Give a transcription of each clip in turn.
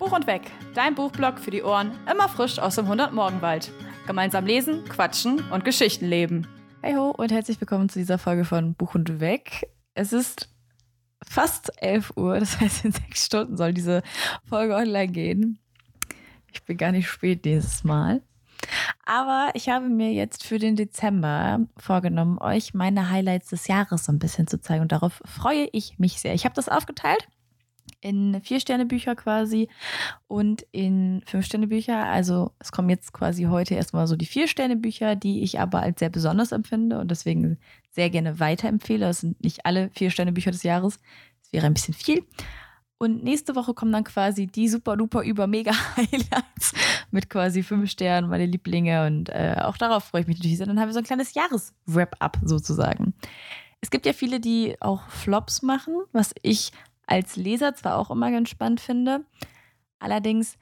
Buch und Weg, dein Buchblog für die Ohren, immer frisch aus dem 100-Morgenwald. Gemeinsam lesen, quatschen und Geschichten leben. Hey ho und herzlich willkommen zu dieser Folge von Buch und Weg. Es ist fast 11 Uhr, das heißt in sechs Stunden soll diese Folge online gehen. Ich bin gar nicht spät dieses Mal. Aber ich habe mir jetzt für den Dezember vorgenommen, euch meine Highlights des Jahres so ein bisschen zu zeigen. Und darauf freue ich mich sehr. Ich habe das aufgeteilt in Vier-Sterne-Bücher quasi und in Fünf-Sterne-Bücher. Also es kommen jetzt quasi heute erstmal so die Vier-Sterne-Bücher, die ich aber als sehr besonders empfinde und deswegen sehr gerne weiterempfehle. Das sind nicht alle Vier-Sterne-Bücher des Jahres. Das wäre ein bisschen viel. Und nächste Woche kommen dann quasi die super duper über mega Highlights mit quasi fünf Sternen, meine Lieblinge. Und äh, auch darauf freue ich mich natürlich sehr. Dann haben wir so ein kleines Jahres-Wrap-up sozusagen. Es gibt ja viele, die auch Flops machen, was ich als Leser zwar auch immer ganz spannend finde. Allerdings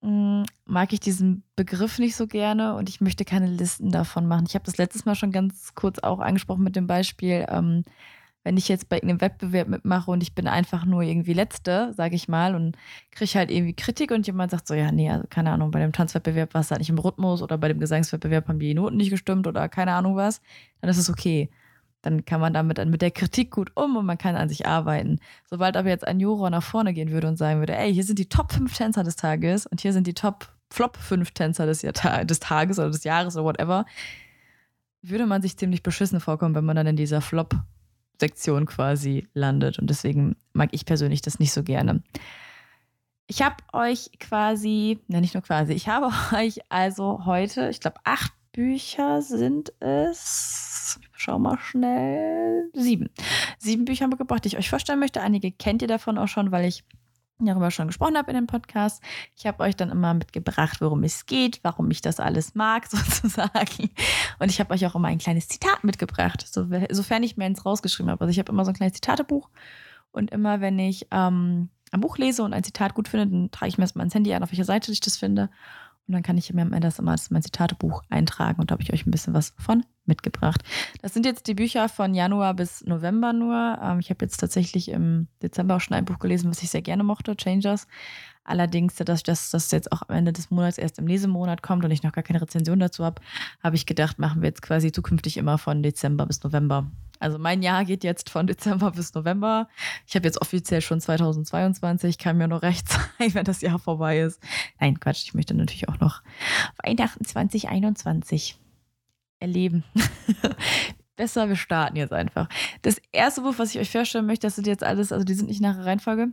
mh, mm, mag ich diesen Begriff nicht so gerne und ich möchte keine Listen davon machen. Ich habe das letztes Mal schon ganz kurz auch angesprochen mit dem Beispiel. Ähm, wenn ich jetzt bei irgendeinem Wettbewerb mitmache und ich bin einfach nur irgendwie Letzte, sage ich mal, und kriege halt irgendwie Kritik und jemand sagt so, ja, nee, also keine Ahnung, bei dem Tanzwettbewerb war es halt nicht im Rhythmus oder bei dem Gesangswettbewerb haben die Noten nicht gestimmt oder keine Ahnung was, dann ist es okay. Dann kann man damit mit der Kritik gut um und man kann an sich arbeiten. Sobald aber jetzt ein Juror nach vorne gehen würde und sagen würde, ey, hier sind die Top 5 Tänzer des Tages und hier sind die Top Flop 5 Tänzer des, des Tages oder des Jahres oder whatever, würde man sich ziemlich beschissen vorkommen, wenn man dann in dieser Flop Sektion quasi landet. Und deswegen mag ich persönlich das nicht so gerne. Ich habe euch quasi, na nicht nur quasi, ich habe euch also heute, ich glaube, acht Bücher sind es. Schau mal schnell. Sieben. Sieben Bücher mitgebracht, die ich euch vorstellen möchte. Einige kennt ihr davon auch schon, weil ich darüber schon gesprochen habe in dem Podcast. Ich habe euch dann immer mitgebracht, worum es geht, warum ich das alles mag, sozusagen. Und ich habe euch auch immer ein kleines Zitat mitgebracht, sofern ich mir eins rausgeschrieben habe. Also ich habe immer so ein kleines Zitatebuch und immer, wenn ich ähm, ein Buch lese und ein Zitat gut finde, dann trage ich mir erstmal ins Handy an, auf welcher Seite ich das finde. Und dann kann ich mir am Ende das immer als mein Zitatebuch eintragen und da habe ich euch ein bisschen was von mitgebracht. Das sind jetzt die Bücher von Januar bis November nur. Ähm, ich habe jetzt tatsächlich im Dezember auch schon ein Buch gelesen, was ich sehr gerne mochte, Changers. Allerdings, dass das, das jetzt auch am Ende des Monats erst im Lesemonat kommt und ich noch gar keine Rezension dazu habe, habe ich gedacht, machen wir jetzt quasi zukünftig immer von Dezember bis November. Also mein Jahr geht jetzt von Dezember bis November. Ich habe jetzt offiziell schon 2022, kann mir nur recht sein, wenn das Jahr vorbei ist. Nein, Quatsch, ich möchte natürlich auch noch Weihnachten 2021 erleben. Besser, wir starten jetzt einfach. Das erste Buch, was ich euch vorstellen möchte, das sind jetzt alles, also die sind nicht nach der Reihenfolge.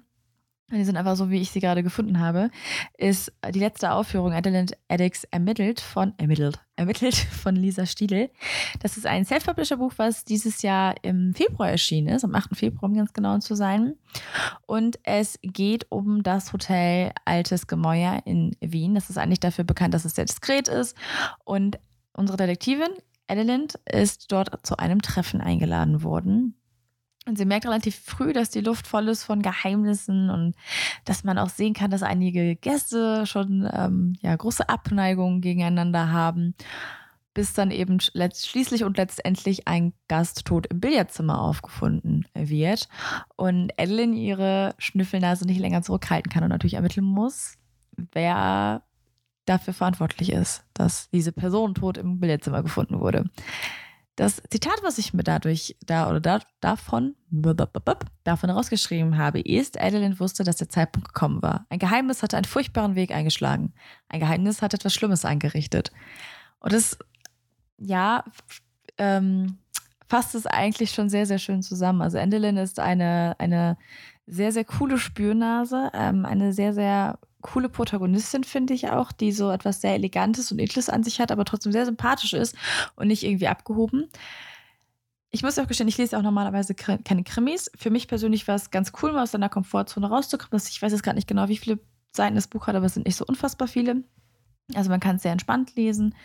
Die sind einfach so, wie ich sie gerade gefunden habe, ist die letzte Aufführung Adelaide Addicts ermittelt von ermittelt, ermittelt von Lisa Stiedel. Das ist ein Self-Publisher-Buch, was dieses Jahr im Februar erschienen ist, am 8. Februar, um ganz genau zu sein. Und es geht um das Hotel Altes Gemäuer in Wien. Das ist eigentlich dafür bekannt, dass es sehr diskret ist. Und unsere Detektivin Adelaide ist dort zu einem Treffen eingeladen worden und sie merkt relativ früh, dass die Luft voll ist von Geheimnissen und dass man auch sehen kann, dass einige Gäste schon ähm, ja, große Abneigungen gegeneinander haben, bis dann eben schließlich und letztendlich ein Gast tot im Billardzimmer aufgefunden wird und Adeline ihre Schnüffelnase nicht länger zurückhalten kann und natürlich ermitteln muss, wer dafür verantwortlich ist, dass diese Person tot im Billardzimmer gefunden wurde. Das Zitat, was ich mir dadurch da oder da, davon, davon rausgeschrieben habe, ist, Adeline wusste, dass der Zeitpunkt gekommen war. Ein Geheimnis hatte einen furchtbaren Weg eingeschlagen. Ein Geheimnis hat etwas Schlimmes angerichtet. Und das, ja, ähm, fasst es eigentlich schon sehr, sehr schön zusammen. Also Adeline ist eine, eine sehr, sehr coole Spürnase, ähm, eine sehr, sehr coole Protagonistin, finde ich auch, die so etwas sehr Elegantes und Edles an sich hat, aber trotzdem sehr sympathisch ist und nicht irgendwie abgehoben. Ich muss auch gestehen, ich lese auch normalerweise keine Krimis. Für mich persönlich war es ganz cool, mal aus seiner Komfortzone rauszukommen. Ich weiß jetzt gerade nicht genau, wie viele Seiten das Buch hat, aber es sind nicht so unfassbar viele. Also man kann es sehr entspannt lesen.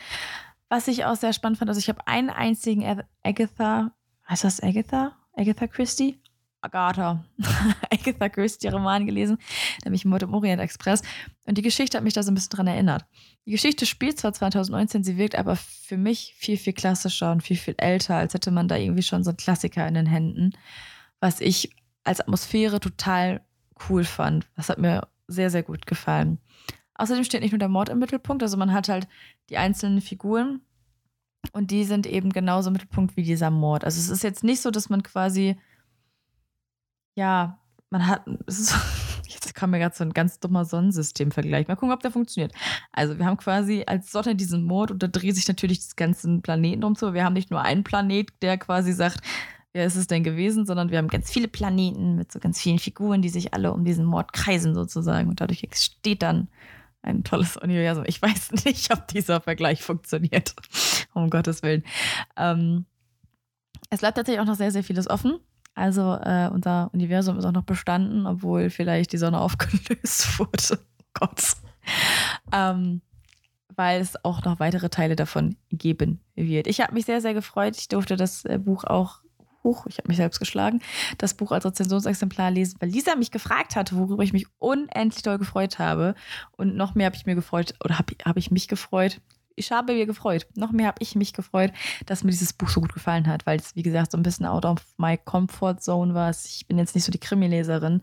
Was ich auch sehr spannend fand, also ich habe einen einzigen Agatha, heißt das Agatha? Agatha Christie? Agatha, Agatha Christie Roman gelesen, nämlich Mord im Orient Express. Und die Geschichte hat mich da so ein bisschen dran erinnert. Die Geschichte spielt zwar 2019, sie wirkt aber für mich viel, viel klassischer und viel, viel älter, als hätte man da irgendwie schon so einen Klassiker in den Händen, was ich als Atmosphäre total cool fand. Das hat mir sehr, sehr gut gefallen. Außerdem steht nicht nur der Mord im Mittelpunkt, also man hat halt die einzelnen Figuren und die sind eben genauso im Mittelpunkt wie dieser Mord. Also es ist jetzt nicht so, dass man quasi, ja, man hat, jetzt kam mir gerade so ein ganz dummer Sonnensystemvergleich. Mal gucken, ob der funktioniert. Also wir haben quasi als Sonne diesen Mord und da dreht sich natürlich das ganze Planeten drum zu. Wir haben nicht nur einen Planet, der quasi sagt, wer ist es denn gewesen, sondern wir haben ganz viele Planeten mit so ganz vielen Figuren, die sich alle um diesen Mord kreisen sozusagen. Und dadurch entsteht dann ein tolles Universum. Ich weiß nicht, ob dieser Vergleich funktioniert. um Gottes Willen. Ähm, es bleibt tatsächlich auch noch sehr, sehr vieles offen. Also äh, unser Universum ist auch noch bestanden, obwohl vielleicht die Sonne aufgelöst wurde. Gott. Ähm, weil es auch noch weitere Teile davon geben wird. Ich habe mich sehr, sehr gefreut. Ich durfte das äh, Buch auch Buch, ich habe mich selbst geschlagen, das Buch als Rezensionsexemplar lesen, weil Lisa mich gefragt hatte, worüber ich mich unendlich doll gefreut habe. Und noch mehr habe ich mir gefreut, oder habe hab ich mich gefreut. Ich habe mir gefreut. Noch mehr habe ich mich gefreut, dass mir dieses Buch so gut gefallen hat, weil es, wie gesagt, so ein bisschen out of my comfort zone war. Ich bin jetzt nicht so die Krimi-Leserin,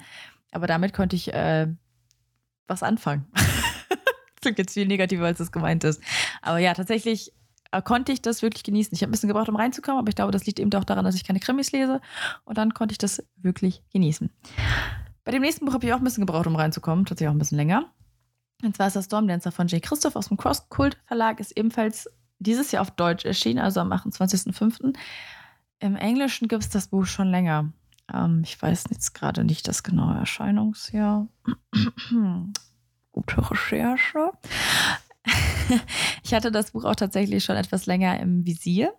aber damit konnte ich äh, was anfangen. klingt jetzt viel negativer, als es gemeint ist. Aber ja, tatsächlich äh, konnte ich das wirklich genießen. Ich habe ein bisschen gebraucht, um reinzukommen, aber ich glaube, das liegt eben auch daran, dass ich keine Krimis lese. Und dann konnte ich das wirklich genießen. Bei dem nächsten Buch habe ich auch ein bisschen gebraucht, um reinzukommen, tatsächlich auch ein bisschen länger. Und zwar ist das Stormdancer von Jay Christoph aus dem Cross Cult Verlag, ist ebenfalls dieses Jahr auf Deutsch erschienen, also am 28.05. Im Englischen gibt es das Buch schon länger. Ähm, ich weiß jetzt gerade nicht das genaue Erscheinungsjahr. Gute Recherche. ich hatte das Buch auch tatsächlich schon etwas länger im Visier.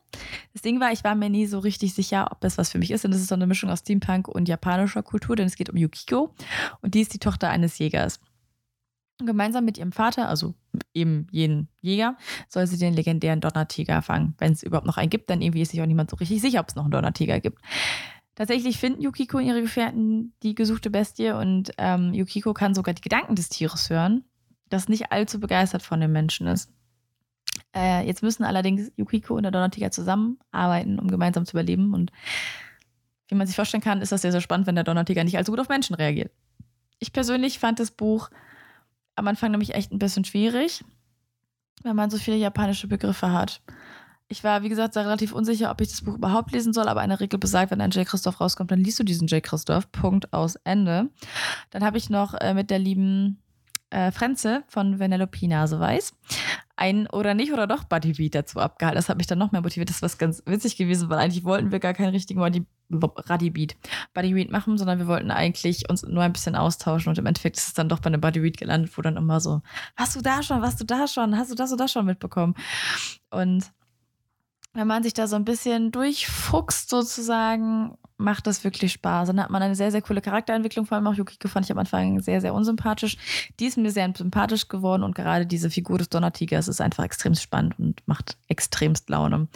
Das Ding war, ich war mir nie so richtig sicher, ob es was für mich ist. Und es ist so eine Mischung aus Steampunk und japanischer Kultur, denn es geht um Yukiko. Und die ist die Tochter eines Jägers. Gemeinsam mit ihrem Vater, also eben jenen Jäger, soll sie den legendären Donnertiger fangen. Wenn es überhaupt noch einen gibt, dann irgendwie ist sich auch niemand so richtig sicher, ob es noch einen Donnertiger gibt. Tatsächlich finden Yukiko und ihre Gefährten die gesuchte Bestie und ähm, Yukiko kann sogar die Gedanken des Tieres hören das nicht allzu begeistert von den Menschen ist. Äh, jetzt müssen allerdings Yukiko und der Donnertiger zusammenarbeiten, um gemeinsam zu überleben. Und wie man sich vorstellen kann, ist das sehr, sehr spannend, wenn der Donnertiger nicht allzu gut auf Menschen reagiert. Ich persönlich fand das Buch am Anfang nämlich echt ein bisschen schwierig, wenn man so viele japanische Begriffe hat. Ich war, wie gesagt, sehr relativ unsicher, ob ich das Buch überhaupt lesen soll, aber eine Regel besagt, wenn ein J. Christoph rauskommt, dann liest du diesen J. Christoph. Punkt aus Ende. Dann habe ich noch äh, mit der lieben äh, Frenze von Vanellope Nase Weiß ein oder nicht oder doch Buddy Beat dazu abgehalten. Das hat mich dann noch mehr motiviert. Das was ganz witzig gewesen, weil eigentlich wollten wir gar keinen richtigen Buddy Beat, machen, sondern wir wollten eigentlich uns nur ein bisschen austauschen und im Endeffekt ist es dann doch bei einem Buddy Beat gelandet, wo dann immer so, hast du da schon, hast du da schon, hast du das oder das schon mitbekommen? Und wenn man sich da so ein bisschen durchfuchst sozusagen, macht das wirklich Spaß. Dann hat man eine sehr, sehr coole Charakterentwicklung. Vor allem auch Yukiko fand ich am Anfang sehr, sehr unsympathisch. Die ist mir sehr sympathisch geworden und gerade diese Figur des Donnertigers ist einfach extrem spannend und macht extremst Laune.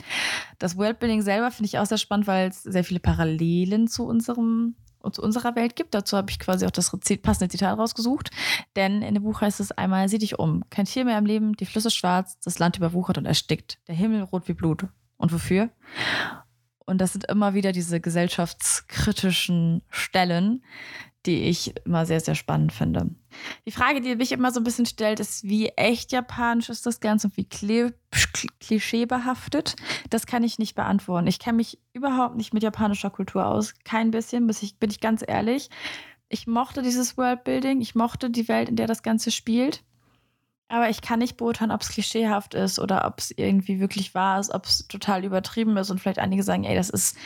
Das Worldbuilding selber finde ich auch sehr spannend, weil es sehr viele Parallelen zu unserem zu unserer Welt gibt. Dazu habe ich quasi auch das passende Zitat rausgesucht. Denn in dem Buch heißt es einmal, sieh dich um. Kein Tier mehr im Leben, die Flüsse schwarz, das Land überwuchert und erstickt, der Himmel rot wie Blut. Und wofür? Und das sind immer wieder diese gesellschaftskritischen Stellen, die ich immer sehr, sehr spannend finde. Die Frage, die mich immer so ein bisschen stellt, ist, wie echt japanisch ist das Ganze und wie klischeebehaftet? Das kann ich nicht beantworten. Ich kenne mich überhaupt nicht mit japanischer Kultur aus. Kein bisschen, bin ich ganz ehrlich. Ich mochte dieses Worldbuilding. Ich mochte die Welt, in der das Ganze spielt. Aber ich kann nicht beurteilen, ob es klischeehaft ist oder ob es irgendwie wirklich wahr ist, ob es total übertrieben ist und vielleicht einige sagen, ey, das ist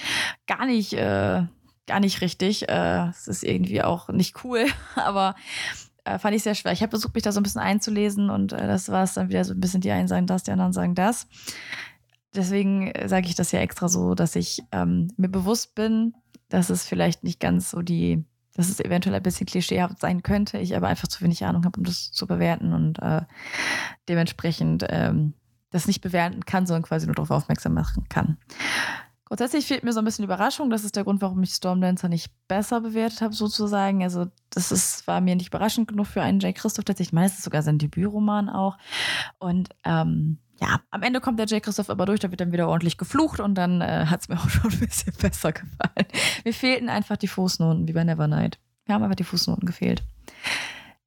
gar nicht, äh, gar nicht richtig. Äh, es ist irgendwie auch nicht cool, aber äh, fand ich sehr schwer. Ich habe versucht, mich da so ein bisschen einzulesen und äh, das war es dann wieder so ein bisschen, die einen sagen das, die anderen sagen das. Deswegen sage ich das ja extra so, dass ich ähm, mir bewusst bin, dass es vielleicht nicht ganz so die dass es eventuell ein bisschen klischeehaft sein könnte, ich aber einfach zu wenig Ahnung habe, um das zu bewerten und äh, dementsprechend ähm, das nicht bewerten kann, sondern quasi nur darauf aufmerksam machen kann. Grundsätzlich fehlt mir so ein bisschen Überraschung. Das ist der Grund, warum ich Stormdancer nicht besser bewertet habe, sozusagen. Also, das ist, war mir nicht überraschend genug für einen Jay Christoph. Tatsächlich, meistens sogar sein Debütroman auch. Und ähm, ja, am Ende kommt der Jay Christoph aber durch, da wird dann wieder ordentlich geflucht und dann äh, hat es mir auch schon ein bisschen besser gefallen. Mir fehlten einfach die Fußnoten, wie bei Nevernight. Mir haben einfach die Fußnoten gefehlt.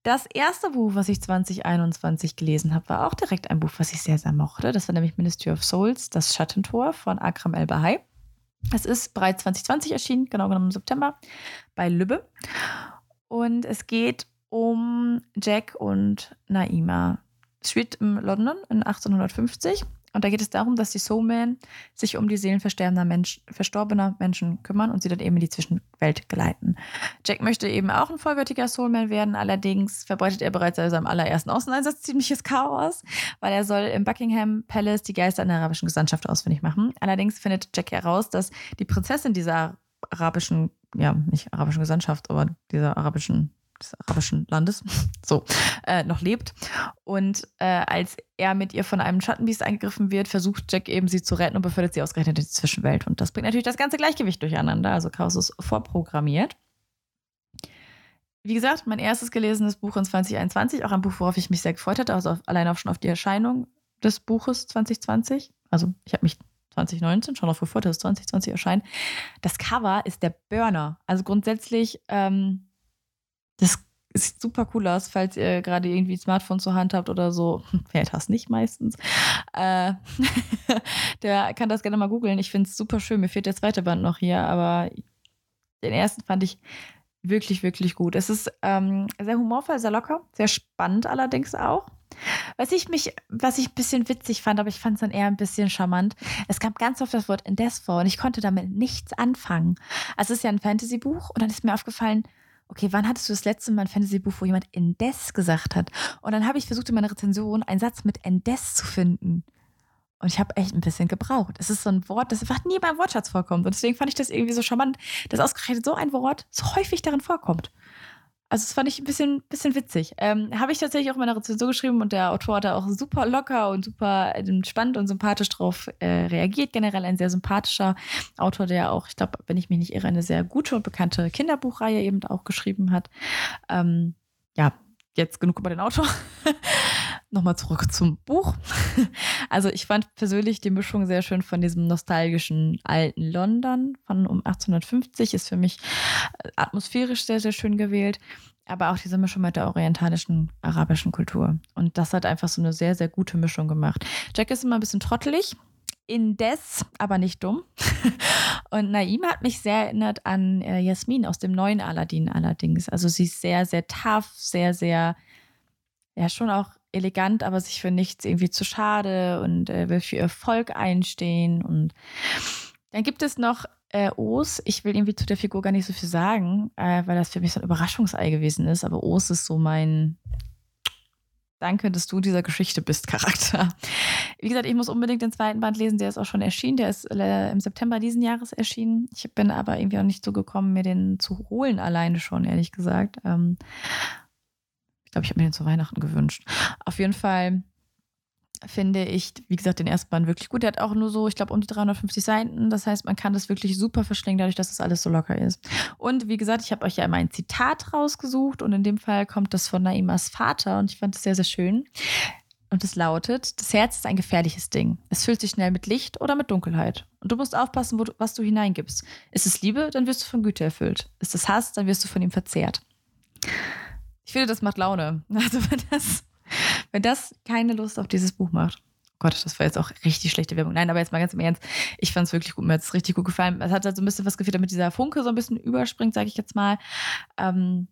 Das erste Buch, was ich 2021 gelesen habe, war auch direkt ein Buch, was ich sehr, sehr mochte. Das war nämlich Ministry of Souls, das Schattentor von Akram El-Bahai. Es ist bereits 2020 erschienen, genau genommen im September, bei Lübbe. Und es geht um Jack und Naima. Spielt in London in 1850 und da geht es darum, dass die Soulmen sich um die Seelen Mensch, verstorbener Menschen kümmern und sie dann eben in die Zwischenwelt geleiten. Jack möchte eben auch ein vollwertiger Soulman werden, allerdings verbreitet er bereits bei seinem allerersten Außeneinsatz ziemliches Chaos, weil er soll im Buckingham Palace die Geister in der arabischen Gesandtschaft ausfindig machen. Allerdings findet Jack heraus, dass die Prinzessin dieser arabischen, ja, nicht arabischen Gesandtschaft, aber dieser arabischen des arabischen Landes, so, äh, noch lebt. Und äh, als er mit ihr von einem Schattenbiest angegriffen wird, versucht Jack eben sie zu retten und befördert sie ausgerechnet in die Zwischenwelt. Und das bringt natürlich das ganze Gleichgewicht durcheinander. Also Chaos ist vorprogrammiert. Wie gesagt, mein erstes gelesenes Buch in 2021, auch ein Buch, worauf ich mich sehr gefreut hatte, also auf, allein auch schon auf die Erscheinung des Buches 2020. Also ich habe mich 2019 schon darauf gefreut, dass es 2020 erscheint. Das Cover ist der Burner. Also grundsätzlich ähm, das sieht super cool aus, falls ihr gerade irgendwie Smartphone zur Hand habt oder so. Wer das nicht meistens. Äh, der kann das gerne mal googeln. Ich finde es super schön. Mir fehlt der zweite Band noch hier, aber den ersten fand ich wirklich, wirklich gut. Es ist ähm, sehr humorvoll, sehr locker, sehr spannend allerdings auch. Was ich mich, was ich ein bisschen witzig fand, aber ich fand es dann eher ein bisschen charmant. Es gab ganz oft das Wort Indes vor und ich konnte damit nichts anfangen. Also es ist ja ein Fantasy-Buch und dann ist mir aufgefallen, okay, wann hattest du das letzte Mal ein Fantasy-Buch, wo jemand Endes gesagt hat? Und dann habe ich versucht, in meiner Rezension einen Satz mit Endes zu finden. Und ich habe echt ein bisschen gebraucht. Es ist so ein Wort, das einfach nie beim Wortschatz vorkommt. Und deswegen fand ich das irgendwie so charmant, dass ausgerechnet so ein Wort so häufig darin vorkommt. Also das fand ich ein bisschen, bisschen witzig. Ähm, Habe ich tatsächlich auch in meiner Rezension geschrieben und der Autor hat da auch super locker und super entspannt und sympathisch drauf äh, reagiert. Generell ein sehr sympathischer Autor, der auch, ich glaube, wenn ich mich nicht irre, eine sehr gute und bekannte Kinderbuchreihe eben auch geschrieben hat. Ähm, ja, jetzt genug über den Autor. Nochmal zurück zum Buch. Also ich fand persönlich die Mischung sehr schön von diesem nostalgischen alten London von um 1850 ist für mich äh, atmosphärisch sehr, sehr schön gewählt. Aber auch diese Mischung mit der orientalischen, arabischen Kultur. Und das hat einfach so eine sehr, sehr gute Mischung gemacht. Jack ist immer ein bisschen trottelig, indes, aber nicht dumm. Und Naima hat mich sehr erinnert an äh, Jasmin aus dem neuen Aladdin allerdings. Also sie ist sehr, sehr tough, sehr, sehr, ja, schon auch elegant, aber sich für nichts irgendwie zu schade und äh, will für ihr Volk einstehen. Und dann gibt es noch äh, Os. Ich will irgendwie zu der Figur gar nicht so viel sagen, äh, weil das für mich so ein Überraschungsei gewesen ist. Aber Os ist so mein Danke, dass du dieser Geschichte bist, Charakter. Wie gesagt, ich muss unbedingt den zweiten Band lesen. Der ist auch schon erschienen. Der ist äh, im September diesen Jahres erschienen. Ich bin aber irgendwie auch nicht so gekommen, mir den zu holen, alleine schon, ehrlich gesagt. Ähm, glaube, ich habe mir den zu Weihnachten gewünscht. Auf jeden Fall finde ich, wie gesagt, den ersten Band wirklich gut. Der hat auch nur so, ich glaube, um die 350 Seiten. Das heißt, man kann das wirklich super verschlingen, dadurch, dass das alles so locker ist. Und wie gesagt, ich habe euch ja immer ein Zitat rausgesucht und in dem Fall kommt das von Naimas Vater und ich fand es sehr, sehr schön. Und es lautet: Das Herz ist ein gefährliches Ding. Es füllt sich schnell mit Licht oder mit Dunkelheit. Und du musst aufpassen, du, was du hineingibst. Ist es Liebe, dann wirst du von Güte erfüllt. Ist es Hass, dann wirst du von ihm verzehrt. Ich finde, das macht Laune. Also wenn das, wenn das keine Lust auf dieses Buch macht. Oh Gott, das war jetzt auch richtig schlechte Werbung. Nein, aber jetzt mal ganz im Ernst. Ich fand es wirklich gut. Mir hat es richtig gut gefallen. Es hat halt so ein bisschen was gefehlt, damit dieser Funke so ein bisschen überspringt, sage ich jetzt mal. Ähm,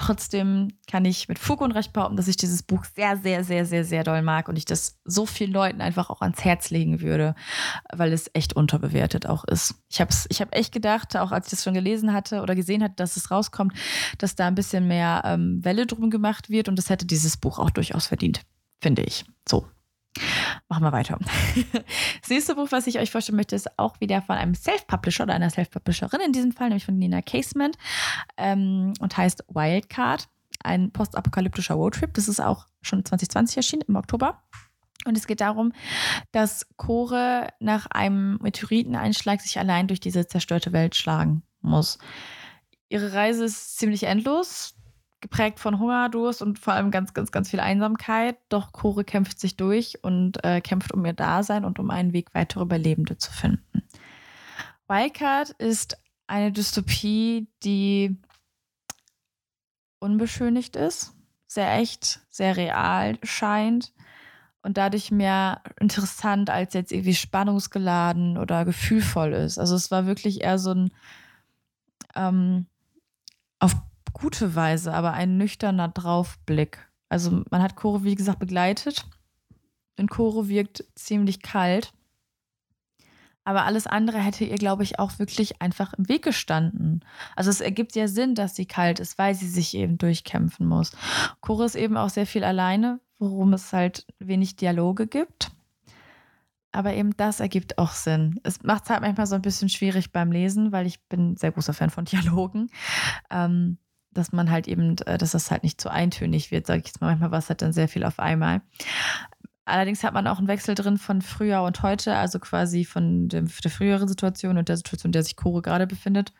Trotzdem kann ich mit Fug und Recht behaupten, dass ich dieses Buch sehr, sehr, sehr, sehr, sehr doll mag und ich das so vielen Leuten einfach auch ans Herz legen würde, weil es echt unterbewertet auch ist. Ich habe ich hab echt gedacht, auch als ich das schon gelesen hatte oder gesehen hatte, dass es rauskommt, dass da ein bisschen mehr ähm, Welle drum gemacht wird und das hätte dieses Buch auch durchaus verdient, finde ich. So, Machen wir weiter. Das nächste Buch, was ich euch vorstellen möchte, ist auch wieder von einem Self-Publisher oder einer Self-Publisherin in diesem Fall, nämlich von Nina Casement ähm, und heißt Wildcard, ein postapokalyptischer Roadtrip. Das ist auch schon 2020 erschienen, im Oktober. Und es geht darum, dass Chore nach einem Meteoriteneinschlag sich allein durch diese zerstörte Welt schlagen muss. Ihre Reise ist ziemlich endlos geprägt von Hunger, Durst und vor allem ganz, ganz, ganz viel Einsamkeit. Doch Kore kämpft sich durch und äh, kämpft um ihr Dasein und um einen Weg weitere Überlebende zu finden. Wildcard ist eine Dystopie, die unbeschönigt ist. sehr echt, sehr real scheint und dadurch mehr interessant als jetzt irgendwie spannungsgeladen oder gefühlvoll ist. Also es war wirklich eher so ein ähm, auf gute Weise, aber ein nüchterner Draufblick. Also man hat Koro, wie gesagt, begleitet und Koro wirkt ziemlich kalt. Aber alles andere hätte ihr, glaube ich, auch wirklich einfach im Weg gestanden. Also es ergibt ja Sinn, dass sie kalt ist, weil sie sich eben durchkämpfen muss. Koro ist eben auch sehr viel alleine, worum es halt wenig Dialoge gibt. Aber eben das ergibt auch Sinn. Es macht es halt manchmal so ein bisschen schwierig beim Lesen, weil ich bin sehr großer Fan von Dialogen. Ähm, dass man halt eben, äh, dass das halt nicht zu eintönig wird, sage ich jetzt mal. Manchmal war es halt dann sehr viel auf einmal. Allerdings hat man auch einen Wechsel drin von früher und heute, also quasi von der, der früheren Situation und der Situation, in der sich Koro gerade befindet.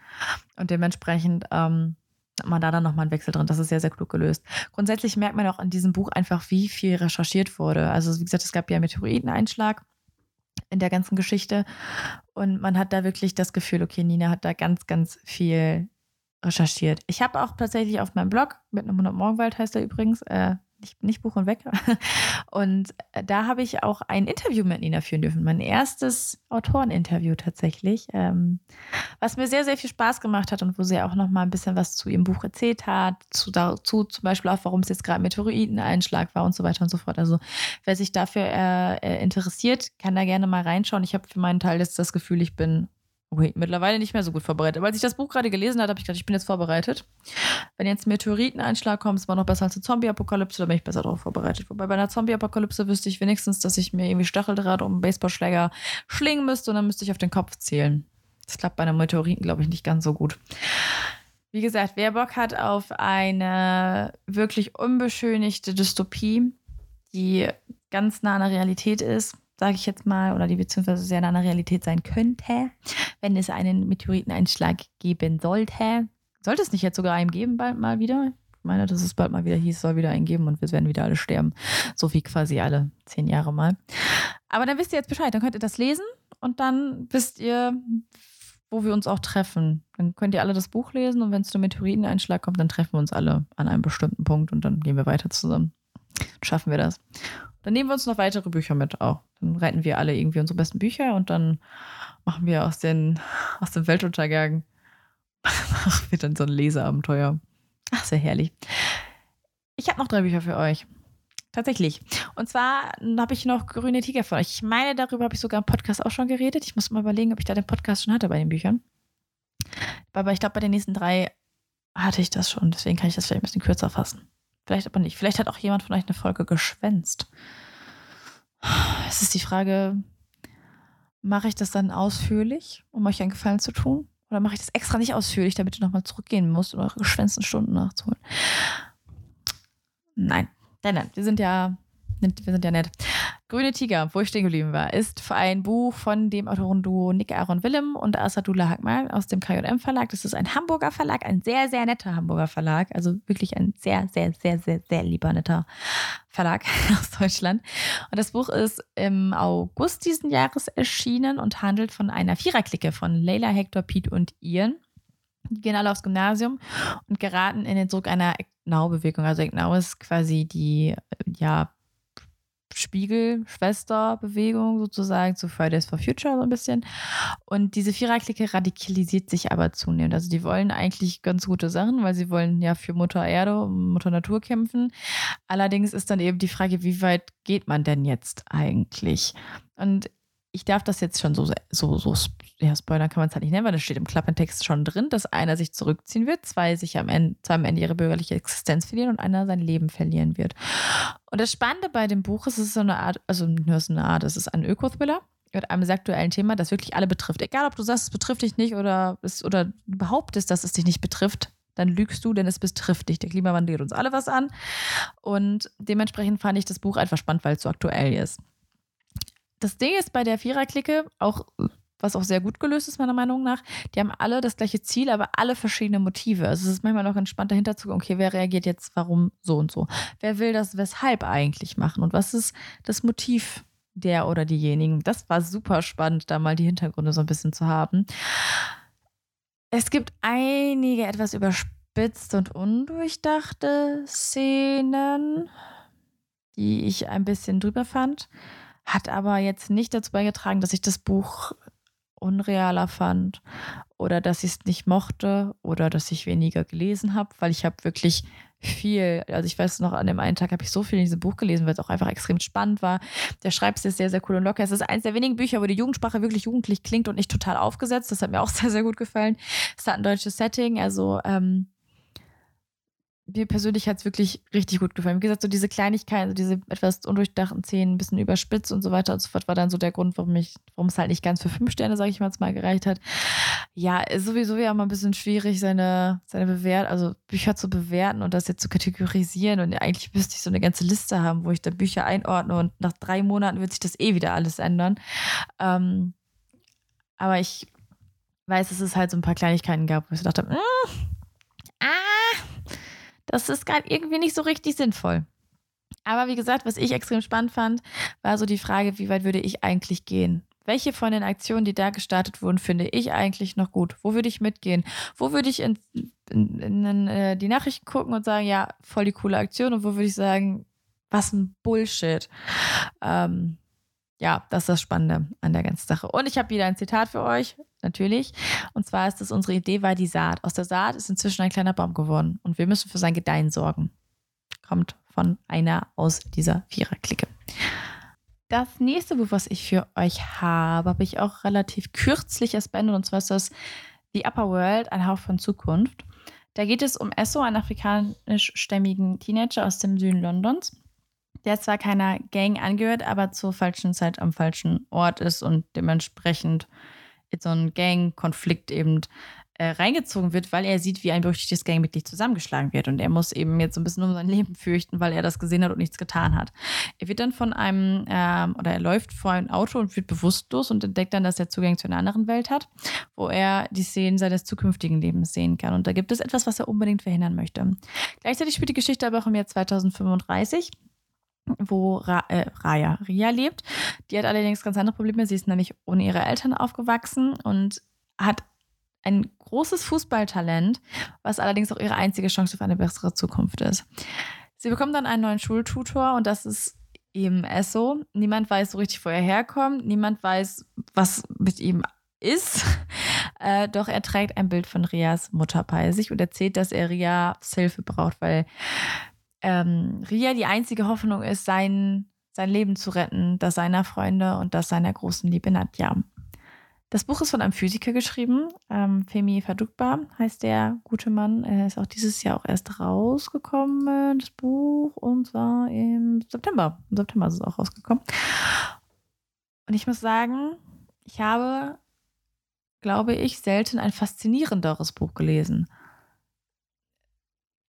Und dementsprechend ähm, hat man da dann nochmal einen Wechsel drin. Das ist sehr, sehr klug gelöst. Grundsätzlich merkt man auch in diesem Buch einfach, wie viel recherchiert wurde. Also, wie gesagt, es gab ja einen Meteoriteneinschlag in der ganzen Geschichte. Und man hat da wirklich das Gefühl, okay, Nina hat da ganz, ganz viel recherchiert. Ich habe auch tatsächlich auf meinem Blog, mit einem 100 Morgenwald heißt er übrigens, äh, nicht, nicht Buch und Weg. Und äh, da habe ich auch ein Interview mit Nina führen dürfen. Mein erstes Autoreninterview tatsächlich. Ähm, was mir sehr, sehr viel Spaß gemacht hat und wo sie auch noch mal ein bisschen was zu ihrem Buch erzählt hat. Zu, dazu zum Beispiel auch, warum es jetzt gerade Meteoriteneinschlag war und so weiter und so fort. Also wer sich dafür äh, äh interessiert, kann da gerne mal reinschauen. Ich habe für meinen Teil jetzt das Gefühl, ich bin Okay, mittlerweile nicht mehr so gut vorbereitet. Aber als ich das Buch gerade gelesen habe, habe ich gedacht, ich bin jetzt vorbereitet. Wenn jetzt ein Meteoriteneinschlag kommt, ist man noch besser als eine Zombie-Apokalypse, da bin ich besser darauf vorbereitet. Wobei bei einer Zombie-Apokalypse wüsste ich wenigstens, dass ich mir irgendwie Stacheldraht um einen Baseballschläger schlingen müsste und dann müsste ich auf den Kopf zählen. Das klappt bei einem Meteoriten, glaube ich, nicht ganz so gut. Wie gesagt, wer Bock hat auf eine wirklich unbeschönigte Dystopie, die ganz nah an der Realität ist, sage ich jetzt mal, oder die beziehungsweise sehr nah an der Realität sein könnte, wenn es einen Meteoriteneinschlag geben sollte. Sollte es nicht jetzt sogar einen geben, bald mal wieder? Ich meine, dass es bald mal wieder hieß, soll wieder einen geben und wir werden wieder alle sterben. So wie quasi alle zehn Jahre mal. Aber dann wisst ihr jetzt Bescheid, dann könnt ihr das lesen und dann wisst ihr, wo wir uns auch treffen. Dann könnt ihr alle das Buch lesen und wenn es zum Meteoriteneinschlag kommt, dann treffen wir uns alle an einem bestimmten Punkt und dann gehen wir weiter zusammen. Schaffen wir das. Dann nehmen wir uns noch weitere Bücher mit auch. Dann reiten wir alle irgendwie unsere besten Bücher und dann machen wir aus, den, aus dem Weltuntergang machen wir dann so ein Leseabenteuer. Ach, sehr herrlich. Ich habe noch drei Bücher für euch. Tatsächlich. Und zwar habe ich noch Grüne Tiger für euch. Ich meine, darüber habe ich sogar im Podcast auch schon geredet. Ich muss mal überlegen, ob ich da den Podcast schon hatte bei den Büchern. Aber ich glaube, bei den nächsten drei hatte ich das schon. Deswegen kann ich das vielleicht ein bisschen kürzer fassen. Vielleicht aber nicht. Vielleicht hat auch jemand von euch eine Folge geschwänzt. Es ist die Frage, mache ich das dann ausführlich, um euch einen Gefallen zu tun? Oder mache ich das extra nicht ausführlich, damit ihr nochmal zurückgehen müsst, um eure geschwänzten Stunden nachzuholen? Nein, nein, nein. Wir sind ja, wir sind ja nett. Grüne Tiger, wo ich stehen geblieben war, ist ein Buch von dem Autorenduo Nick Aaron Willem und Asadullah Hackmal aus dem KJM Verlag. Das ist ein Hamburger Verlag, ein sehr, sehr netter Hamburger Verlag. Also wirklich ein sehr, sehr, sehr, sehr, sehr lieber netter Verlag aus Deutschland. Und das Buch ist im August diesen Jahres erschienen und handelt von einer Viererklicke von Leila, Hector, Pete und Ian. Die gehen alle aufs Gymnasium und geraten in den Druck einer Ignau-Bewegung. Also Ignau ist quasi die ja, Spiegel-Schwester-Bewegung sozusagen zu Fridays for Future so ein bisschen. Und diese Viererklicke radikalisiert sich aber zunehmend. Also die wollen eigentlich ganz gute Sachen, weil sie wollen ja für Mutter Erde und Mutter Natur kämpfen. Allerdings ist dann eben die Frage, wie weit geht man denn jetzt eigentlich? Und ich darf das jetzt schon so, so, so ja, Spoiler kann man es halt nicht nennen, weil das steht im Klappentext schon drin, dass einer sich zurückziehen wird, zwei sich am Ende, zwei am Ende ihre bürgerliche Existenz verlieren und einer sein Leben verlieren wird. Und das Spannende bei dem Buch ist, es ist so eine Art, also nur ist eine Art, es ist ein Öko-Thriller mit einem sehr aktuellen Thema, das wirklich alle betrifft. Egal, ob du sagst, es betrifft dich nicht oder, es, oder behauptest, dass es dich nicht betrifft, dann lügst du, denn es betrifft dich. Der Klimawandel geht uns alle was an. Und dementsprechend fand ich das Buch einfach spannend, weil es so aktuell ist das Ding ist bei der Viererklicke, auch was auch sehr gut gelöst ist, meiner Meinung nach, die haben alle das gleiche Ziel, aber alle verschiedene Motive. Also es ist manchmal noch entspannt dahinter zu gucken, okay, wer reagiert jetzt warum so und so? Wer will das weshalb eigentlich machen? Und was ist das Motiv der oder diejenigen? Das war super spannend, da mal die Hintergründe so ein bisschen zu haben. Es gibt einige etwas überspitzt und undurchdachte Szenen, die ich ein bisschen drüber fand, hat aber jetzt nicht dazu beigetragen, dass ich das Buch unrealer fand oder dass ich es nicht mochte oder dass ich weniger gelesen habe, weil ich habe wirklich viel, also ich weiß noch, an dem einen Tag habe ich so viel in diesem Buch gelesen, weil es auch einfach extrem spannend war. Der Schreibstil ist sehr, sehr cool und locker. Es ist eines der wenigen Bücher, wo die Jugendsprache wirklich jugendlich klingt und nicht total aufgesetzt. Das hat mir auch sehr, sehr gut gefallen. Es hat ein deutsches Setting, also ähm, mir persönlich hat es wirklich richtig gut gefallen. Wie gesagt, so diese Kleinigkeiten, so diese etwas undurchdachten Szenen, ein bisschen überspitzt und so weiter und so fort, war dann so der Grund, warum ich, warum es halt nicht ganz für fünf Sterne, sage ich mal, mal gereicht hat. Ja, ist sowieso ja immer ein bisschen schwierig, seine, seine Bewert, also Bücher zu bewerten und das jetzt zu kategorisieren. Und eigentlich müsste ich so eine ganze Liste haben, wo ich da Bücher einordne und nach drei Monaten wird sich das eh wieder alles ändern. Ähm, aber ich weiß, dass es halt so ein paar Kleinigkeiten gab, wo ich so dachte, mm, ah, das ist gerade irgendwie nicht so richtig sinnvoll. Aber wie gesagt, was ich extrem spannend fand, war so die Frage, wie weit würde ich eigentlich gehen? Welche von den Aktionen, die da gestartet wurden, finde ich eigentlich noch gut? Wo würde ich mitgehen? Wo würde ich in, in, in, in äh, die Nachrichten gucken und sagen, ja, voll die coole Aktion? Und wo würde ich sagen, was ein Bullshit? Ähm, ja, das ist das Spannende an der ganzen Sache. Und ich habe wieder ein Zitat für euch natürlich. Und zwar ist es, unsere Idee war die Saat. Aus der Saat ist inzwischen ein kleiner Baum geworden und wir müssen für sein Gedeihen sorgen. Kommt von einer aus dieser Viererklicke. Das nächste Buch, was ich für euch habe, habe ich auch relativ kürzlich erst beendet. Und zwar ist das The Upper World, ein Hauch von Zukunft. Da geht es um Esso, einen afrikanischstämmigen Teenager aus dem Süden Londons, der zwar keiner Gang angehört, aber zur falschen Zeit am falschen Ort ist und dementsprechend in so einen Gang-Konflikt eben äh, reingezogen wird, weil er sieht, wie ein berüchtigtes Gangmitglied zusammengeschlagen wird. Und er muss eben jetzt so ein bisschen um sein Leben fürchten, weil er das gesehen hat und nichts getan hat. Er wird dann von einem, ähm, oder er läuft vor ein Auto und wird bewusstlos und entdeckt dann, dass er Zugang zu einer anderen Welt hat, wo er die Szenen seines zukünftigen Lebens sehen kann. Und da gibt es etwas, was er unbedingt verhindern möchte. Gleichzeitig spielt die Geschichte aber auch im Jahr 2035 wo Ra äh, Raya, Ria lebt. Die hat allerdings ganz andere Probleme. Sie ist nämlich ohne ihre Eltern aufgewachsen und hat ein großes Fußballtalent, was allerdings auch ihre einzige Chance auf eine bessere Zukunft ist. Sie bekommt dann einen neuen Schultutor und das ist eben Esso. Niemand weiß so richtig, wo er herkommt. Niemand weiß, was mit ihm ist. Äh, doch er trägt ein Bild von Rias Mutter bei sich und erzählt, dass er Rias Hilfe braucht, weil ähm, Ria die einzige Hoffnung ist, sein, sein Leben zu retten, das seiner Freunde und das seiner großen Liebe Nadja. Das Buch ist von einem Physiker geschrieben. Ähm, Femi Fadukba heißt der gute Mann. Er ist auch dieses Jahr auch erst rausgekommen, das Buch, und zwar im September. Im September ist es auch rausgekommen. Und ich muss sagen, ich habe, glaube ich, selten ein faszinierenderes Buch gelesen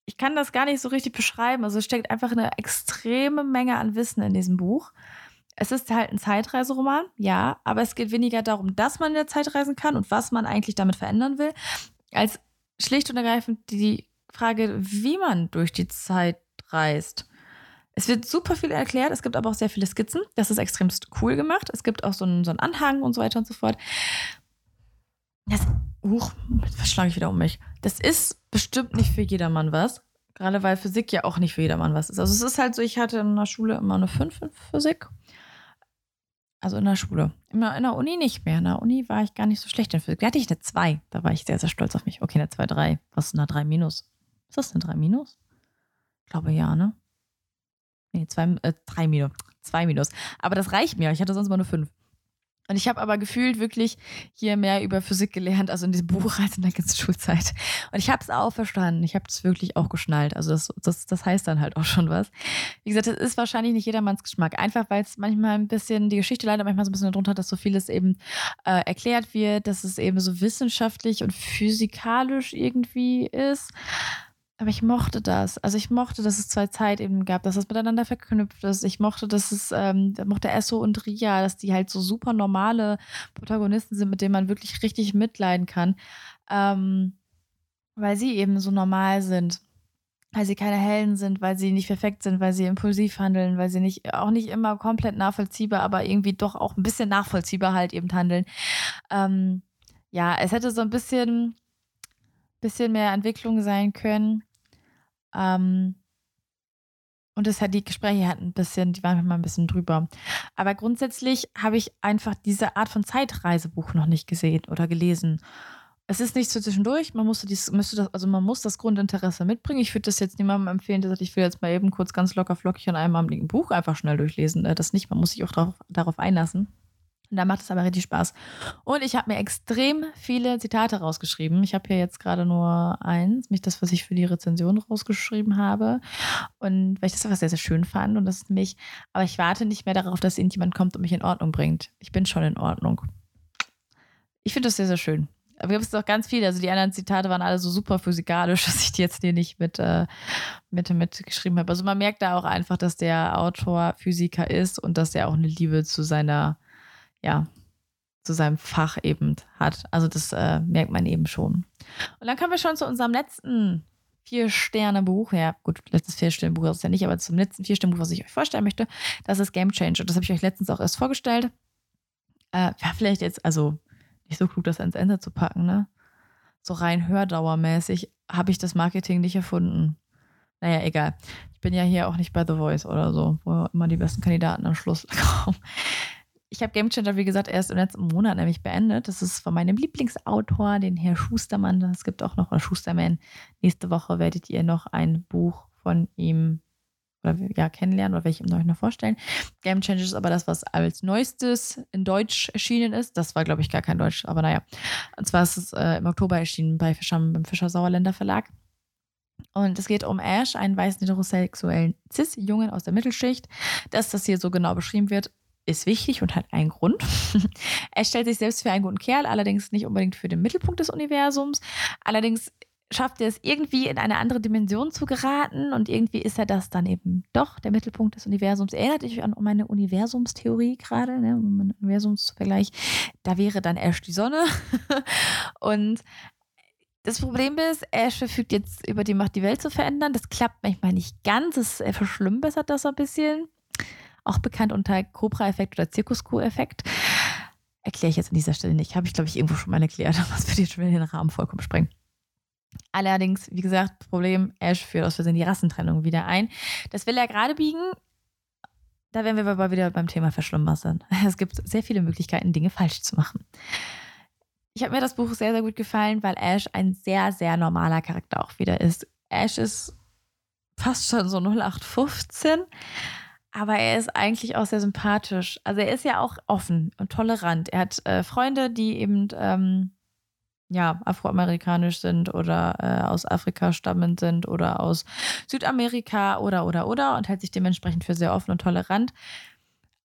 ich kann das gar nicht so richtig beschreiben. Also es steckt einfach eine extreme Menge an Wissen in diesem Buch. Es ist halt ein Zeitreiseroman, ja, aber es geht weniger darum, dass man in der Zeit reisen kann und was man eigentlich damit verändern will, als schlicht und ergreifend die Frage, wie man durch die Zeit reist. Es wird super viel erklärt, es gibt aber auch sehr viele Skizzen. Das ist extremst cool gemacht. Es gibt auch so einen, so einen Anhang und so weiter und so fort. Das, huch, was schlage ich wieder um mich? Das ist bestimmt nicht für jedermann was. Gerade weil Physik ja auch nicht für jedermann was ist. Also es ist halt so, ich hatte in der Schule immer eine 5 in Physik. Also in der Schule. In der, in der Uni nicht mehr. In der Uni war ich gar nicht so schlecht in Physik. Da hatte ich eine 2. Da war ich sehr, sehr stolz auf mich. Okay, eine 2, 3. Was ist eine 3 minus? Ist das eine 3 minus? Ich glaube ja, ne? Nee, 2, äh, 3 minus. 2 minus. Aber das reicht mir. Ich hatte sonst immer eine 5. Und ich habe aber gefühlt wirklich hier mehr über Physik gelernt, also in diesem Buch als in der ganzen Schulzeit. Und ich habe es auch verstanden. Ich habe es wirklich auch geschnallt. Also das, das, das heißt dann halt auch schon was. Wie gesagt, es ist wahrscheinlich nicht jedermanns Geschmack. Einfach weil es manchmal ein bisschen, die Geschichte leider manchmal so ein bisschen darunter hat, dass so vieles eben äh, erklärt wird, dass es eben so wissenschaftlich und physikalisch irgendwie ist. Aber ich mochte das. Also ich mochte, dass es zwei Zeitebenen gab, dass es miteinander verknüpft ist. Ich mochte, dass es, ähm, mochte Esso und Ria, dass die halt so super normale Protagonisten sind, mit denen man wirklich richtig mitleiden kann. Ähm, weil sie eben so normal sind. Weil sie keine Helden sind, weil sie nicht perfekt sind, weil sie impulsiv handeln, weil sie nicht, auch nicht immer komplett nachvollziehbar, aber irgendwie doch auch ein bisschen nachvollziehbar halt eben handeln. Ähm, ja, es hätte so ein bisschen bisschen mehr Entwicklung sein können. Ähm, und das hat die Gespräche hatten ein bisschen, die waren mal ein bisschen drüber. Aber grundsätzlich habe ich einfach diese Art von Zeitreisebuch noch nicht gesehen oder gelesen. Es ist nicht so zwischendurch, man musste dies, müsste das, also man muss das Grundinteresse mitbringen. Ich würde das jetzt niemandem empfehlen, der sagt, ich will jetzt mal eben kurz ganz locker flockig an einem Abend Buch einfach schnell durchlesen. Äh, das nicht, man muss sich auch darauf, darauf einlassen. Und da macht es aber richtig Spaß. Und ich habe mir extrem viele Zitate rausgeschrieben. Ich habe hier jetzt gerade nur eins, nicht das, was ich für die Rezension rausgeschrieben habe. Und weil ich das einfach sehr, sehr schön fand. Und das ist mich, aber ich warte nicht mehr darauf, dass irgendjemand kommt und mich in Ordnung bringt. Ich bin schon in Ordnung. Ich finde das sehr, sehr schön. Aber gibt es doch ganz viele. Also die anderen Zitate waren alle so super physikalisch, dass ich die jetzt hier nicht mit, äh, mit, mit geschrieben habe. Also man merkt da auch einfach, dass der Autor Physiker ist und dass er auch eine Liebe zu seiner ja, zu seinem Fach eben hat. Also das äh, merkt man eben schon. Und dann kommen wir schon zu unserem letzten Vier-Sterne-Buch. Ja, gut, letztes Vier-Sterne-Buch ist es ja nicht, aber zum letzten Vier-Sterne-Buch, was ich euch vorstellen möchte. Das ist Game Changer. Das habe ich euch letztens auch erst vorgestellt. Äh, ja, vielleicht jetzt, also nicht so klug, das ans Ende zu packen, ne? So rein hördauermäßig habe ich das Marketing nicht erfunden. Naja, egal. Ich bin ja hier auch nicht bei The Voice oder so, wo immer die besten Kandidaten am Schluss kommen ich habe Game Changer, wie gesagt, erst im letzten Monat nämlich beendet. Das ist von meinem Lieblingsautor, den Herr Schustermann. Es gibt auch noch, oder Schusterman. Nächste Woche werdet ihr noch ein Buch von ihm oder ja, kennenlernen oder ihm euch noch vorstellen. Game Changer ist aber das, was als neuestes in Deutsch erschienen ist. Das war, glaube ich, gar kein Deutsch, aber naja. Und zwar ist es äh, im Oktober erschienen bei Fischer, beim Fischer Sauerländer Verlag. Und es geht um Ash, einen weißen heterosexuellen Cis-Jungen aus der Mittelschicht. Dass das hier so genau beschrieben wird, ist wichtig und hat einen Grund. er stellt sich selbst für einen guten Kerl, allerdings nicht unbedingt für den Mittelpunkt des Universums. Allerdings schafft er es irgendwie in eine andere Dimension zu geraten und irgendwie ist er das dann eben doch, der Mittelpunkt des Universums. Erinnert dich an meine Universumstheorie gerade, ne, um einen Universumsvergleich. Da wäre dann Ash die Sonne. und das Problem ist, Ash verfügt jetzt über die Macht, die Welt zu verändern. Das klappt manchmal nicht ganz. Es verschlimmbessert das ein bisschen auch bekannt unter Cobra-Effekt oder Zirkus-Q-Effekt. Erkläre ich jetzt an dieser Stelle nicht. Habe ich, glaube ich, irgendwo schon mal erklärt. Was würde jetzt schon wieder den Rahmen vollkommen sprengen. Allerdings, wie gesagt, Problem, Ash führt aus Versehen die Rassentrennung wieder ein. Das will er gerade biegen. Da wären wir aber wieder beim Thema Verschlimmbessern. Es gibt sehr viele Möglichkeiten, Dinge falsch zu machen. Ich habe mir das Buch sehr, sehr gut gefallen, weil Ash ein sehr, sehr normaler Charakter auch wieder ist. Ash ist fast schon so 0815 aber er ist eigentlich auch sehr sympathisch. Also er ist ja auch offen und tolerant. Er hat äh, Freunde, die eben ähm, ja afroamerikanisch sind oder äh, aus Afrika stammend sind oder aus Südamerika oder oder oder und hält sich dementsprechend für sehr offen und tolerant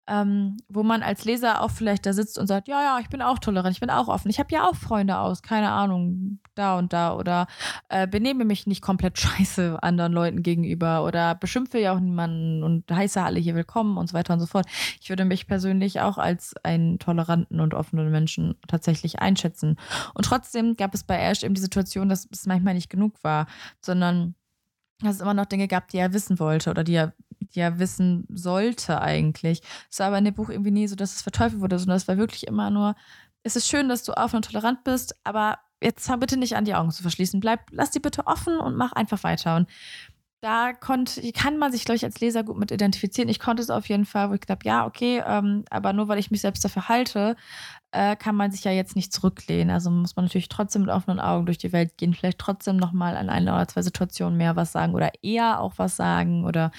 ähm, wo man als Leser auch vielleicht da sitzt und sagt, ja, ja, ich bin auch tolerant, ich bin auch offen, ich habe ja auch Freunde aus, keine Ahnung, da und da oder äh, benehme mich nicht komplett scheiße anderen Leuten gegenüber oder beschimpfe ja auch niemanden und heiße alle hier willkommen und so weiter und so fort. Ich würde mich persönlich auch als einen toleranten und offenen Menschen tatsächlich einschätzen. Und trotzdem gab es bei Ash eben die Situation, dass es manchmal nicht genug war, sondern dass es immer noch Dinge gab, die er wissen wollte oder die er er wissen sollte eigentlich. Es war aber in dem Buch irgendwie nie so, dass es verteufelt wurde, sondern es war wirklich immer nur, es ist schön, dass du offen und tolerant bist, aber jetzt bitte nicht an, die Augen zu verschließen. Bleib, lass die bitte offen und mach einfach weiter. Und da konnte, kann man sich, glaube ich, als Leser gut mit identifizieren. Ich konnte es auf jeden Fall, wo ich glaube, ja, okay, ähm, aber nur weil ich mich selbst dafür halte, äh, kann man sich ja jetzt nicht zurücklehnen. Also muss man natürlich trotzdem mit offenen Augen durch die Welt gehen, vielleicht trotzdem nochmal an einer oder zwei Situationen mehr was sagen oder eher auch was sagen oder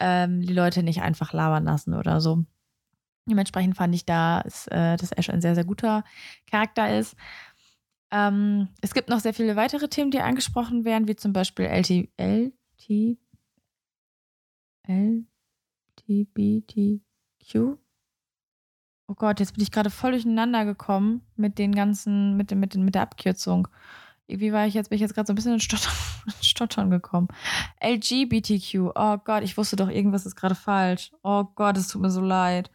ähm, die Leute nicht einfach labern lassen oder so. Dementsprechend fand ich da, ist, äh, dass Ash ein sehr, sehr guter Charakter ist. Ähm, es gibt noch sehr viele weitere Themen, die angesprochen werden, wie zum Beispiel LT, T L T B T Q. Oh Gott, jetzt bin ich gerade voll durcheinander gekommen mit den ganzen, mit, mit, mit der Abkürzung. Wie war ich jetzt, bin ich jetzt gerade so ein bisschen in Stottern, Stottern gekommen. LGBTQ. Oh Gott, ich wusste doch, irgendwas ist gerade falsch. Oh Gott, es tut mir so leid.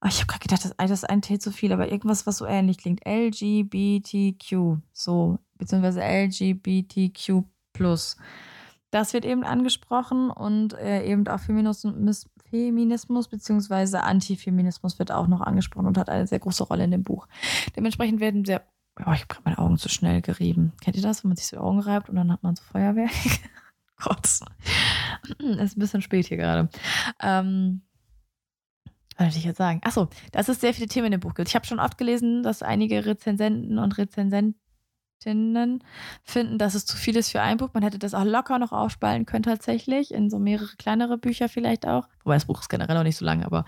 Oh, ich habe gerade gedacht, das, das ist ein T zu viel, aber irgendwas, was so ähnlich klingt. LGBTQ. So, beziehungsweise LGBTQ. Das wird eben angesprochen und äh, eben auch Feminismus, Feminismus bzw. Antifeminismus wird auch noch angesprochen und hat eine sehr große Rolle in dem Buch. Dementsprechend werden sehr Oh, ich habe meine Augen zu schnell gerieben. Kennt ihr das, wenn man sich so die Augen reibt und dann hat man so Feuerwerk? Gott. Ist ein bisschen spät hier gerade. Ähm, was wollte ich jetzt sagen? Achso, dass es sehr viele Themen in dem Buch gibt. Ich habe schon oft gelesen, dass einige Rezensenten und Rezensentinnen finden, dass es zu viel ist für ein Buch. Man hätte das auch locker noch aufspalten können, tatsächlich, in so mehrere kleinere Bücher vielleicht auch. Wobei das Buch ist generell auch nicht so lang, aber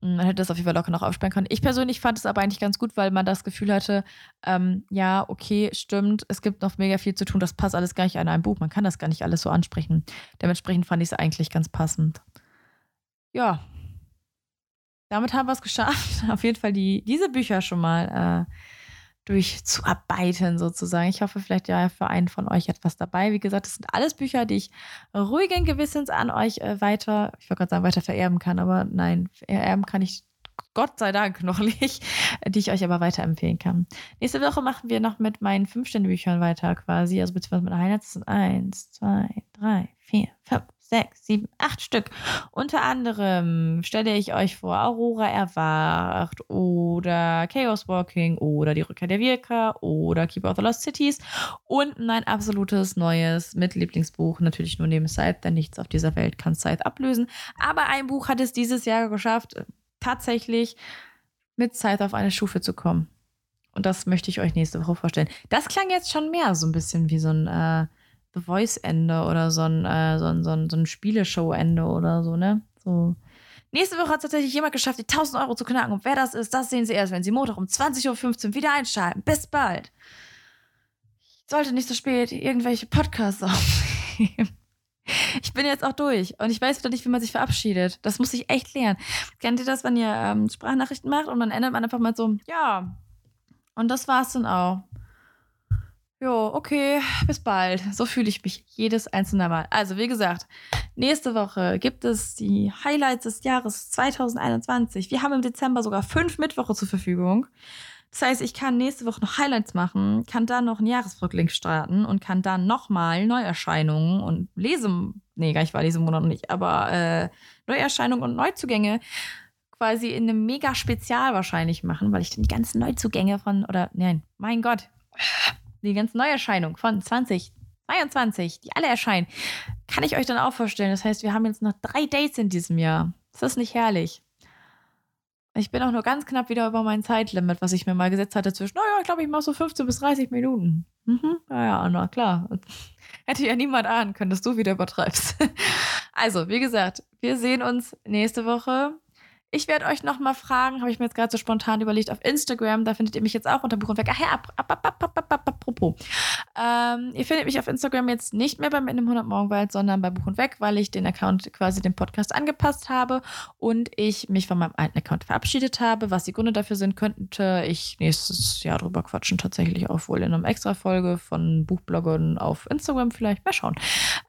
man hätte das auf jeden Fall locker noch aufsparen können. Ich persönlich fand es aber eigentlich ganz gut, weil man das Gefühl hatte, ähm, ja, okay, stimmt, es gibt noch mega viel zu tun, das passt alles gar nicht an einem Buch. Man kann das gar nicht alles so ansprechen. Dementsprechend fand ich es eigentlich ganz passend. Ja, damit haben wir es geschafft, auf jeden Fall die, diese Bücher schon mal äh, durchzuarbeiten, sozusagen. Ich hoffe, vielleicht ja für einen von euch etwas dabei. Wie gesagt, das sind alles Bücher, die ich ruhigen Gewissens an euch äh, weiter, ich wollte gerade sagen, weiter vererben kann, aber nein, vererben kann ich Gott sei Dank noch nicht, die ich euch aber weiterempfehlen kann. Nächste Woche machen wir noch mit meinen fünf Stände-Büchern weiter quasi, also beziehungsweise mit Highlights. Das sind eins, zwei, drei, vier, fünf, sechs, sieben, acht Stück. Unter anderem stelle ich euch vor Aurora erwacht oder Chaos Walking oder die Rückkehr der Wirker oder Keeper of the Lost Cities und mein absolutes neues Mitlieblingsbuch, natürlich nur neben Scythe, denn nichts auf dieser Welt kann Scythe ablösen. Aber ein Buch hat es dieses Jahr geschafft, tatsächlich mit Scythe auf eine Stufe zu kommen. Und das möchte ich euch nächste Woche vorstellen. Das klang jetzt schon mehr so ein bisschen wie so ein äh, The Voice-Ende oder so ein, äh, so ein, so ein, so ein Spieleshow-Ende oder so, ne? So. Nächste Woche hat tatsächlich jemand geschafft, die 1000 Euro zu knacken. Und wer das ist, das sehen Sie erst, wenn Sie Montag um 20.15 Uhr wieder einschalten. Bis bald. Ich sollte nicht so spät irgendwelche Podcasts aufnehmen. Ich bin jetzt auch durch und ich weiß wieder nicht, wie man sich verabschiedet. Das muss ich echt lernen. Kennt ihr das, wenn ihr ähm, Sprachnachrichten macht und dann endet man einfach mal so, ja. Und das war's dann auch. Jo, okay, bis bald. So fühle ich mich jedes einzelne Mal. Also, wie gesagt, nächste Woche gibt es die Highlights des Jahres 2021. Wir haben im Dezember sogar fünf Mittwoche zur Verfügung. Das heißt, ich kann nächste Woche noch Highlights machen, kann dann noch einen Jahresrücklink starten und kann dann nochmal Neuerscheinungen und Lesen, nee, gar nicht war Lesemonat noch nicht, aber äh, Neuerscheinungen und Neuzugänge quasi in einem mega Spezial wahrscheinlich machen, weil ich dann die ganzen Neuzugänge von, oder nein, mein Gott, die ganzen Neuerscheinungen von 2022, die alle erscheinen, kann ich euch dann auch vorstellen. Das heißt, wir haben jetzt noch drei Dates in diesem Jahr. Ist das nicht herrlich? Ich bin auch nur ganz knapp wieder über mein Zeitlimit, was ich mir mal gesetzt hatte zwischen, naja, ich glaube, ich mache so 15 bis 30 Minuten. Mhm, naja, na klar. Hätte ja niemand ahnen können, dass du wieder übertreibst. Also, wie gesagt, wir sehen uns nächste Woche. Ich werde euch noch mal fragen, habe ich mir jetzt gerade so spontan überlegt, auf Instagram, da findet ihr mich jetzt auch unter Buch und Weg. Ach ja, ab, ab, ab, apropos. Ähm, ihr findet mich auf Instagram jetzt nicht mehr beim In dem 100 Morgenwald, sondern bei Buch und Weg, weil ich den Account quasi dem Podcast angepasst habe und ich mich von meinem alten Account verabschiedet habe. Was die Gründe dafür sind, könnte ich nächstes Jahr drüber quatschen, tatsächlich auch wohl in einer Extra-Folge von Buchbloggern auf Instagram vielleicht. Mal schauen.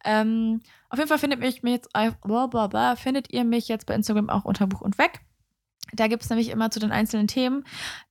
Ähm, auf jeden Fall findet, mich jetzt, findet ihr mich jetzt bei Instagram auch unter Buch und Weg. Da gibt es nämlich immer zu den einzelnen Themen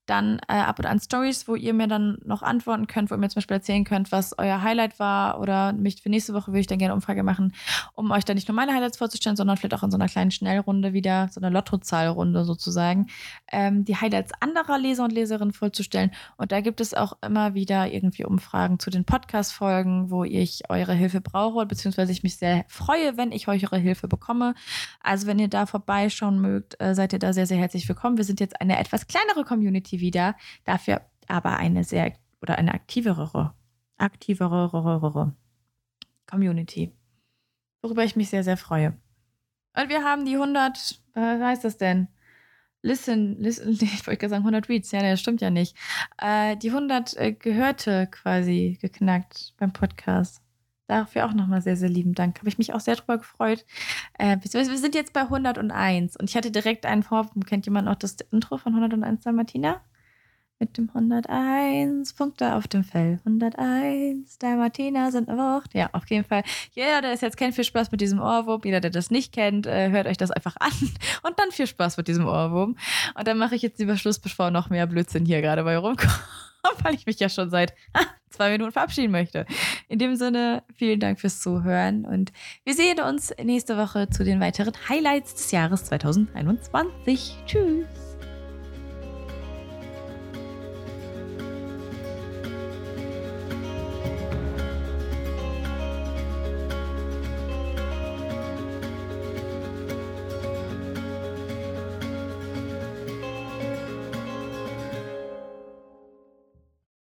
dann äh, ab und an Stories, wo ihr mir dann noch antworten könnt, wo ihr mir zum Beispiel erzählen könnt, was euer Highlight war oder mich für nächste Woche würde ich dann gerne Umfrage machen, um euch dann nicht nur meine Highlights vorzustellen, sondern vielleicht auch in so einer kleinen Schnellrunde wieder, so einer Lottozahlrunde sozusagen, ähm, die Highlights anderer Leser und Leserinnen vorzustellen. Und da gibt es auch immer wieder irgendwie Umfragen zu den Podcast-Folgen, wo ich eure Hilfe brauche, beziehungsweise ich mich sehr freue, wenn ich eure Hilfe bekomme. Also wenn ihr da vorbeischauen mögt, äh, seid ihr da sehr, sehr herzlich willkommen. Wir sind jetzt eine etwas kleinere Community wieder, dafür aber eine sehr oder eine aktivere, aktivere Community, worüber ich mich sehr, sehr freue. Und wir haben die 100, was heißt das denn? Listen, listen, ich wollte gerade sagen 100 Reads, ja, das stimmt ja nicht. Äh, die 100 äh, Gehörte quasi geknackt beim Podcast. Dafür auch nochmal sehr, sehr lieben Dank. Habe ich mich auch sehr drüber gefreut. Äh, wir sind jetzt bei 101 und ich hatte direkt einen Vorwurf. Kennt jemand noch das Intro von 101 der Martina? Mit dem 101 Punkte auf dem Fell. 101 der Martina sind erwacht. Ja, auf jeden Fall. Jeder, der es jetzt kennt, viel Spaß mit diesem Ohrwurm. Jeder, der das nicht kennt, äh, hört euch das einfach an. Und dann viel Spaß mit diesem Ohrwurm. Und dann mache ich jetzt lieber Schluss, bevor noch mehr Blödsinn hier gerade bei rumkommt. weil ich mich ja schon seit zwei Minuten verabschieden möchte. In dem Sinne, vielen Dank fürs Zuhören und wir sehen uns nächste Woche zu den weiteren Highlights des Jahres 2021. Tschüss!